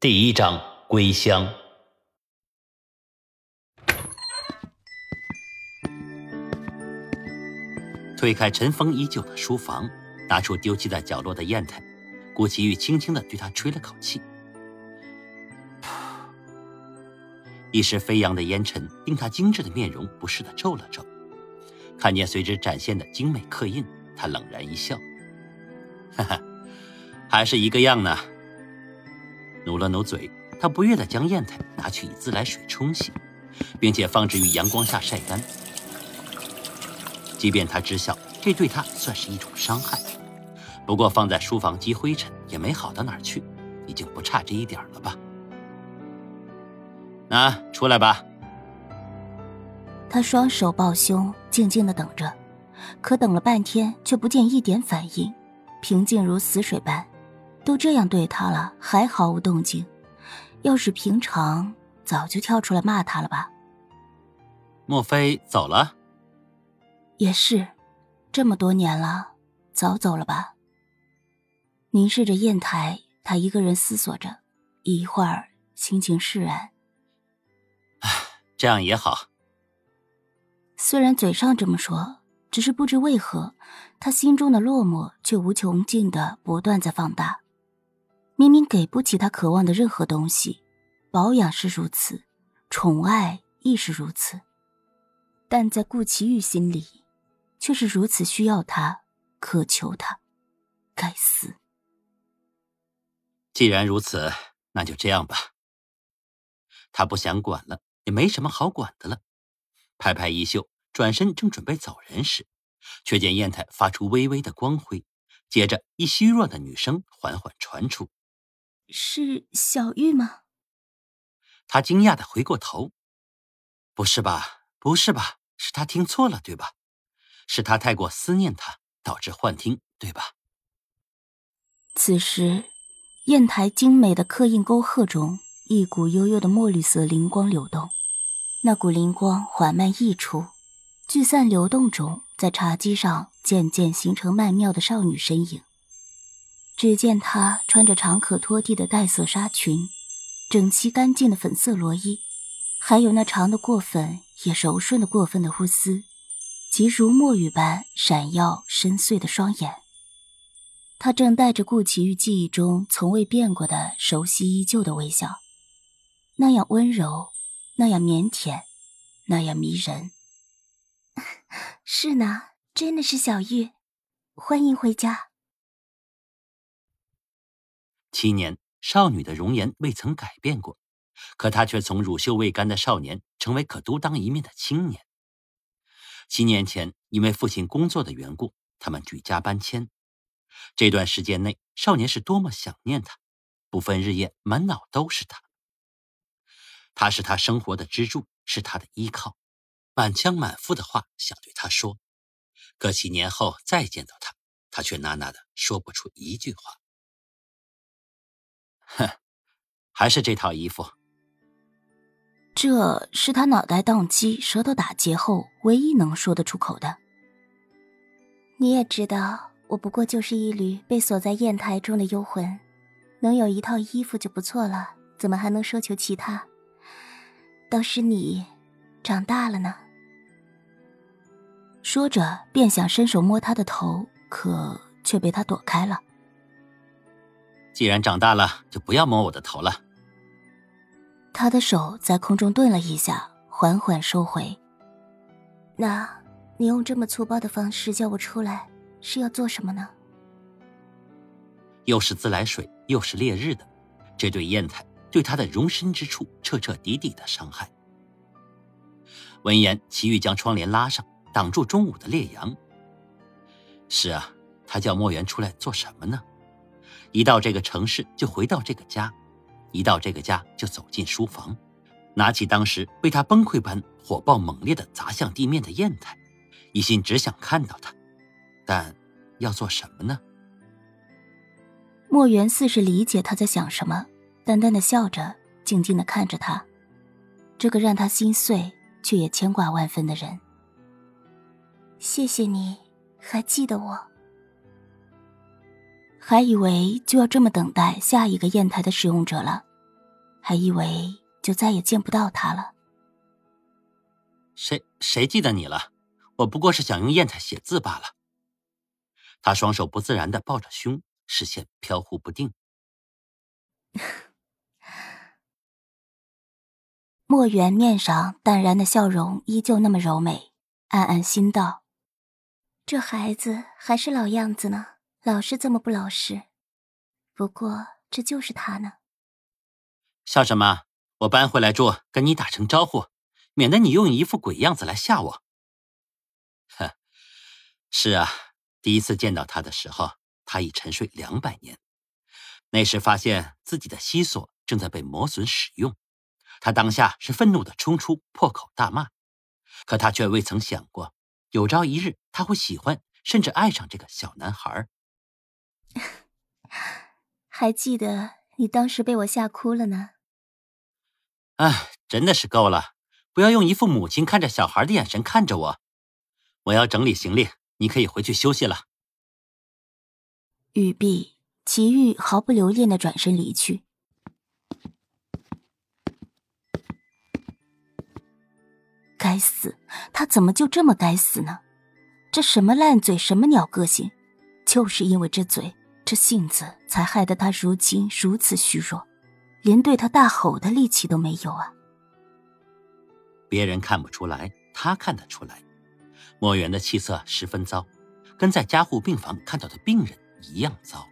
第一章归乡。推开尘封已久的书房，拿出丢弃在角落的砚台，顾奇玉轻轻的对他吹了口气，一时飞扬的烟尘令他精致的面容不适的皱了皱。看见随之展现的精美刻印，他冷然一笑：“哈哈，还是一个样呢。”努了努嘴，他不悦地将砚台拿去以自来水冲洗，并且放置于阳光下晒干。即便他知晓这对他算是一种伤害，不过放在书房积灰尘也没好到哪去，已经不差这一点了吧？那，出来吧！他双手抱胸，静静的等着，可等了半天却不见一点反应，平静如死水般。都这样对他了，还毫无动静。要是平常，早就跳出来骂他了吧？莫非走了？也是，这么多年了，早走了吧？凝视着砚台，他一个人思索着，一会儿心情释然。唉，这样也好。虽然嘴上这么说，只是不知为何，他心中的落寞却无穷尽的不断在放大。明明给不起他渴望的任何东西，保养是如此，宠爱亦是如此，但在顾奇玉心里，却是如此需要他，渴求他。该死！既然如此，那就这样吧。他不想管了，也没什么好管的了。拍拍衣袖，转身正准备走人时，却见砚台发出微微的光辉，接着一虚弱的女声缓缓传出。是小玉吗？他惊讶的回过头，不是吧？不是吧？是他听错了，对吧？是他太过思念他，导致幻听，对吧？此时，砚台精美的刻印沟壑中，一股幽幽的墨绿色灵光流动，那股灵光缓慢溢出，聚散流动中，在茶几上渐渐形成曼妙的少女身影。只见她穿着长可拖地的带色纱裙，整齐干净的粉色罗衣，还有那长的过分也柔顺的过分的乌丝，及如墨玉般闪耀深邃的双眼。她正带着顾奇玉记忆中从未变过的熟悉依旧的微笑，那样温柔，那样腼腆，那样迷人。是呢，真的是小玉，欢迎回家。七年，少女的容颜未曾改变过，可她却从乳臭未干的少年成为可独当一面的青年。七年前，因为父亲工作的缘故，他们举家搬迁。这段时间内，少年是多么想念她，不分日夜，满脑都是她。她是他生活的支柱，是他的依靠，满腔满腹的话想对他说，可七年后再见到他，他却呐呐的说不出一句话。哼，还是这套衣服。这是他脑袋宕机、舌头打结后唯一能说得出口的。你也知道，我不过就是一缕被锁在砚台中的幽魂，能有一套衣服就不错了，怎么还能奢求其他？倒是你，长大了呢。说着，便想伸手摸他的头，可却被他躲开了。既然长大了，就不要摸我的头了。他的手在空中顿了一下，缓缓收回。那，你用这么粗暴的方式叫我出来，是要做什么呢？又是自来水，又是烈日的，这对砚台对他的容身之处彻彻底底的伤害。闻言，齐玉将窗帘拉上，挡住中午的烈阳。是啊，他叫墨渊出来做什么呢？一到这个城市就回到这个家，一到这个家就走进书房，拿起当时被他崩溃般火爆猛烈的砸向地面的砚台，一心只想看到他，但要做什么呢？莫言似是理解他在想什么，淡淡的笑着，静静的看着他，这个让他心碎却也牵挂万分的人。谢谢你，还记得我。还以为就要这么等待下一个砚台的使用者了，还以为就再也见不到他了。谁谁记得你了？我不过是想用砚台写字罢了。他双手不自然的抱着胸，视线飘忽不定。莫言面上淡然的笑容依旧那么柔美，暗暗心道：这孩子还是老样子呢，老是这么不老实。不过这就是他呢。笑什么？我搬回来住，跟你打声招呼，免得你用一副鬼样子来吓我。哼，是啊，第一次见到他的时候，他已沉睡两百年。那时发现自己的西索正在被磨损使用，他当下是愤怒的冲出，破口大骂。可他却未曾想过，有朝一日他会喜欢，甚至爱上这个小男孩。还记得你当时被我吓哭了呢。哎，真的是够了！不要用一副母亲看着小孩的眼神看着我。我要整理行李，你可以回去休息了。语毕。齐玉毫不留恋的转身离去。该死，他怎么就这么该死呢？这什么烂嘴，什么鸟个性，就是因为这嘴、这性子，才害得他如今如此虚弱，连对他大吼的力气都没有啊！别人看不出来，他看得出来。莫远的气色十分糟，跟在加护病房看到的病人一样糟。